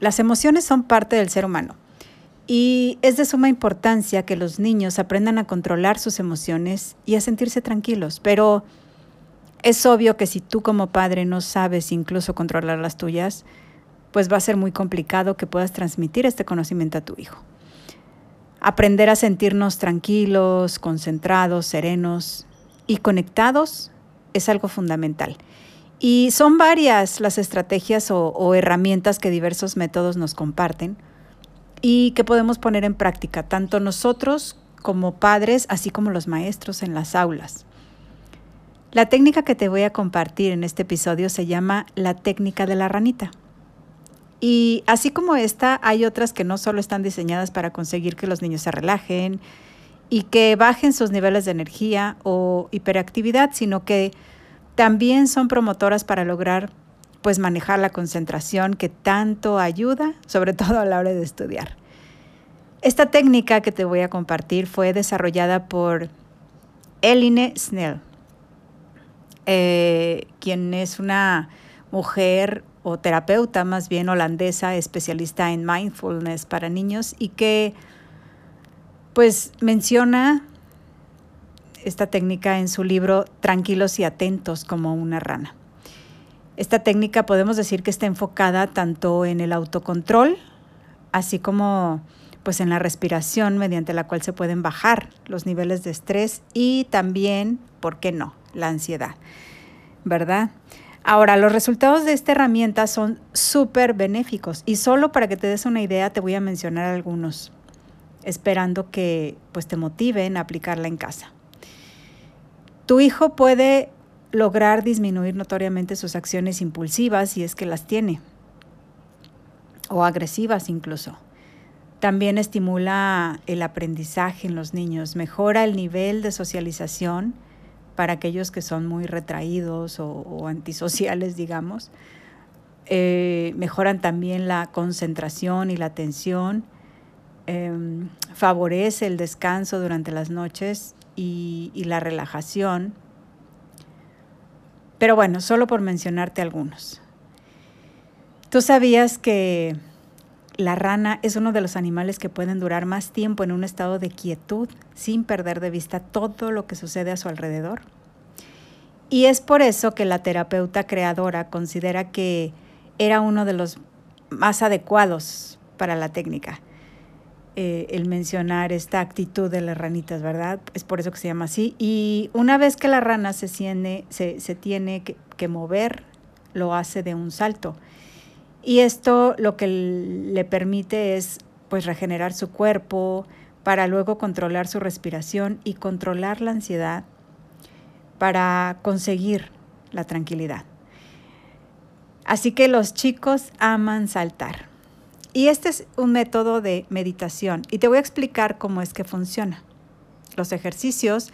las emociones son parte del ser humano y es de suma importancia que los niños aprendan a controlar sus emociones y a sentirse tranquilos, pero es obvio que si tú como padre no sabes incluso controlar las tuyas, pues va a ser muy complicado que puedas transmitir este conocimiento a tu hijo. Aprender a sentirnos tranquilos, concentrados, serenos y conectados es algo fundamental. Y son varias las estrategias o, herramientas que diversos métodos nos comparten y que podemos poner en práctica, tanto nosotros como padres, así como los maestros en las aulas. La técnica que te voy a compartir en este episodio se llama la técnica de la ranita. Y así como esta, hay otras que no solo están diseñadas para conseguir que los niños se relajen y que bajen sus niveles de energía o hiperactividad, sino que también son promotoras para lograr pues manejar la concentración que tanto ayuda, sobre todo a la hora de estudiar. Esta técnica que te voy a compartir fue desarrollada por Eline Snell, eh, quien es una mujer o terapeuta más bien holandesa, especialista en mindfulness para niños y que pues menciona esta técnica en su libro Tranquilos y atentos como una rana. Esta técnica podemos decir que está enfocada tanto en el autocontrol, así como pues en la respiración mediante la cual se pueden bajar los niveles de estrés y también, ¿por qué no?, la ansiedad, ¿verdad? Ahora, los resultados de esta herramienta son súper benéficos y solo para que te des una idea te voy a mencionar algunos, esperando que pues te motiven a aplicarla en casa. Tu hijo puede lograr disminuir notoriamente sus acciones impulsivas si es que las tiene, o agresivas incluso. También estimula el aprendizaje en los niños, mejora el nivel de socialización para aquellos que son muy retraídos o, antisociales, digamos. Eh, mejoran también la concentración y la atención, em, favorece el descanso durante las noches y, la relajación. Pero bueno, solo por mencionarte algunos. ¿Tú sabías que la rana es uno de los animales que pueden durar más tiempo en un estado de quietud sin perder de vista todo lo que sucede a su alrededor? Y es por eso que la terapeuta creadora considera que era uno de los más adecuados para la técnica. Eh, el mencionar esta actitud de las ranitas, ¿verdad? Es por eso que se llama así. Y una vez que la rana se, se, tiene que, mover, lo hace de un salto. Y esto lo que le permite es pues regenerar su cuerpo para luego controlar su respiración y controlar la ansiedad para conseguir la tranquilidad. Así que los chicos aman saltar. Y este es un método de meditación y te voy a explicar cómo es que funciona. Los ejercicios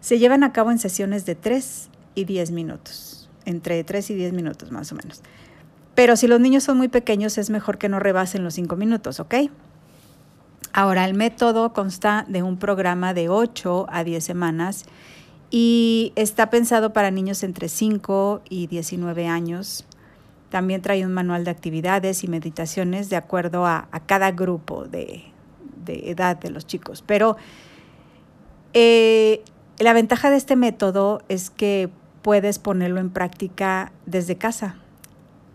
se llevan a cabo en sesiones de 3 y 10 minutos, entre 3 y 10 minutos más o menos. Pero si los niños son muy pequeños es mejor que no rebasen los 5 minutos, ¿ok? Ahora, el método consta de un programa de 8 a 10 semanas y está pensado para niños entre 5 y 19 años también trae un manual de actividades y meditaciones de acuerdo a, cada grupo de, edad de los chicos. Pero eh, la ventaja de este método es que puedes ponerlo en práctica desde casa,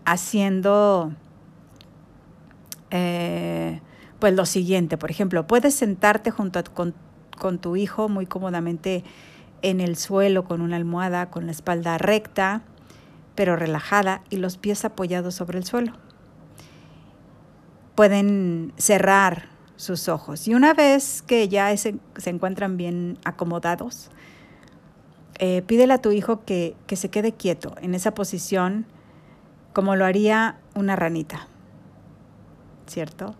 haciendo eh, pues lo siguiente. Por ejemplo, puedes sentarte junto con, con tu hijo muy cómodamente en el suelo con una almohada, con la espalda recta pero relajada y los pies apoyados sobre el suelo. Pueden cerrar sus ojos y una vez que ya se, encuentran bien acomodados, eh, pídele a tu hijo que, que se quede quieto en esa posición como lo haría una ranita. ¿cierto?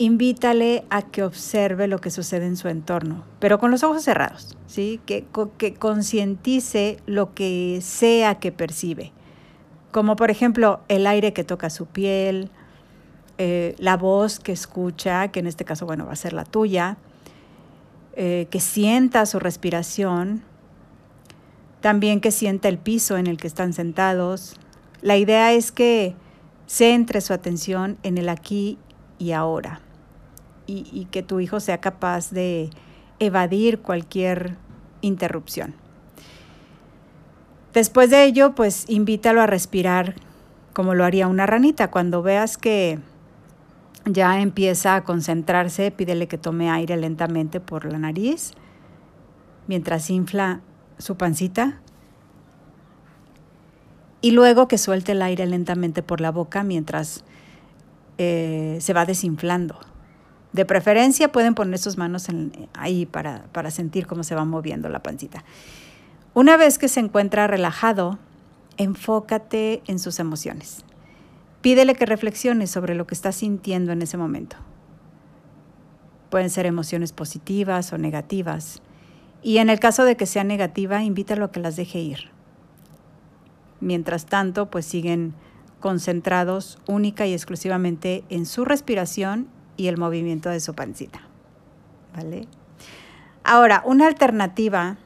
Invítale a que observe lo que sucede en su entorno, pero con los ojos cerrados, ¿sí? Que, que concientice lo que sea que percibe, como por ejemplo el aire que toca su piel, eh, la voz que escucha, que en este caso, bueno, va a ser la tuya, eh, que sienta su respiración, también que sienta el piso en el que están sentados. La idea es que centre su atención en el aquí y ahora y, que tu hijo sea capaz de evadir cualquier interrupción. Después de ello, pues invítalo a respirar como lo haría una ranita. Cuando veas que ya empieza a concentrarse, pídele que tome aire lentamente por la nariz mientras infla su pancita y luego que suelte el aire lentamente por la boca mientras eh, se va desinflando. De preferencia pueden poner sus manos ahí para, para sentir cómo se va moviendo la pancita. Una vez que se encuentra relajado, enfócate en sus emociones. Pídele que reflexione sobre lo que está sintiendo en ese momento. Pueden ser emociones positivas o negativas. Y en el caso de que sea negativa, invítalo a que las deje ir. Mientras tanto, pues siguen concentrados única y exclusivamente en su respiración y el movimiento de su pancita. ¿Vale? Ahora, una alternativa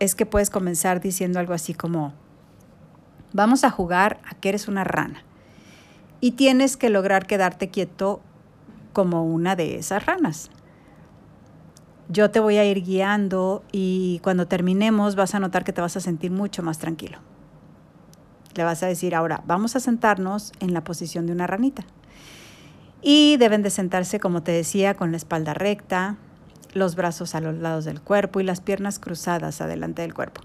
es que puedes comenzar diciendo algo así como, vamos a jugar a que eres una rana y tienes que lograr quedarte quieto como una de esas ranas. Yo te voy a ir guiando y cuando terminemos vas a notar que te vas a sentir mucho más tranquilo. Le vas a decir ahora, vamos a sentarnos en la posición de una ranita. Y deben de sentarse, como te decía, con la espalda recta, los brazos a los lados del cuerpo y las piernas cruzadas adelante del cuerpo.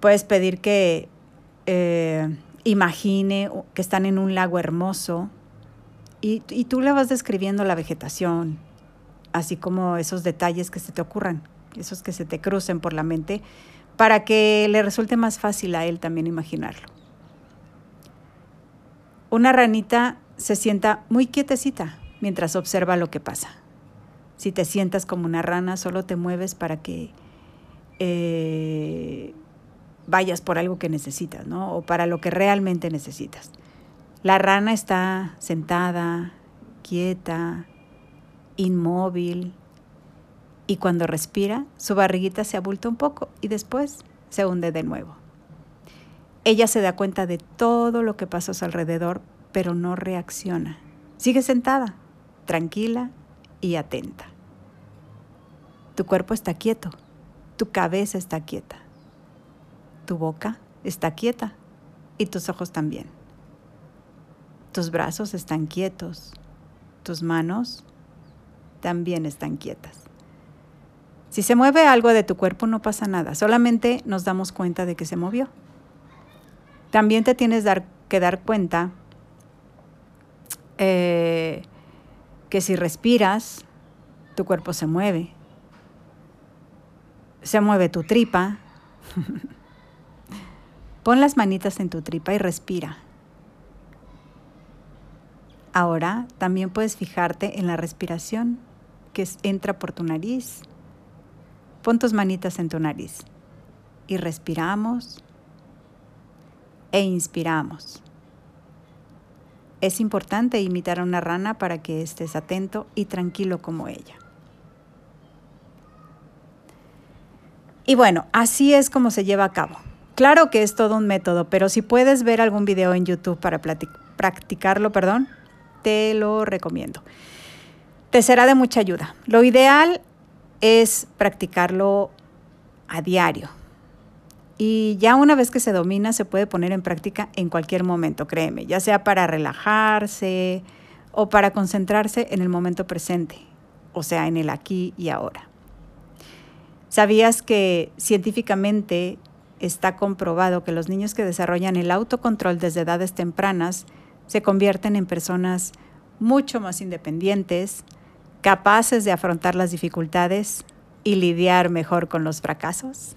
Puedes pedir que eh, imagine que están en un lago hermoso y, y, tú le vas describiendo la vegetación, así como esos detalles que se te ocurran, esos que se te crucen por la mente, para que le resulte más fácil a él también imaginarlo. Una ranita se sienta muy quietecita mientras observa lo que pasa. Si te sientas como una rana, solo te mueves para que eh, vayas por algo que necesitas, ¿no? O para lo que realmente necesitas. La rana está sentada, quieta, inmóvil, y cuando respira, su barriguita se abulta un poco y después se hunde de nuevo. Ella se da cuenta de todo lo que pasa a su alrededor, pero no reacciona. Sigue sentada, tranquila y atenta. Tu cuerpo está quieto, tu cabeza está quieta. Tu boca está quieta y tus ojos también. Tus brazos están quietos, tus manos también están quietas. Si se mueve algo de tu cuerpo no pasa nada, solamente nos damos cuenta de que se movió. También te tienes que dar cuenta eh, que si respiras, tu cuerpo se mueve. Se mueve tu tripa. Pon las manitas en tu tripa y respira. Ahora también puedes fijarte en la respiración que entra por tu nariz. Pon tus manitas en tu nariz y respiramos e inspiramos. Es importante imitar a una rana para que estés atento y tranquilo como ella. Y bueno, así es como se lleva a cabo. Claro que es todo un método, pero si puedes ver algún video en YouTube para practicarlo, perdón, te lo recomiendo. Te será de mucha ayuda. Lo ideal es practicarlo a diario. Y ya una vez que se domina, se puede poner en práctica en cualquier momento, créeme, ya sea para relajarse o para concentrarse en el momento presente, o sea, en el aquí y ahora. ¿Sabías que científicamente está comprobado que los niños que desarrollan el autocontrol desde edades tempranas se convierten en personas mucho más independientes, capaces de afrontar las dificultades y lidiar mejor con los fracasos?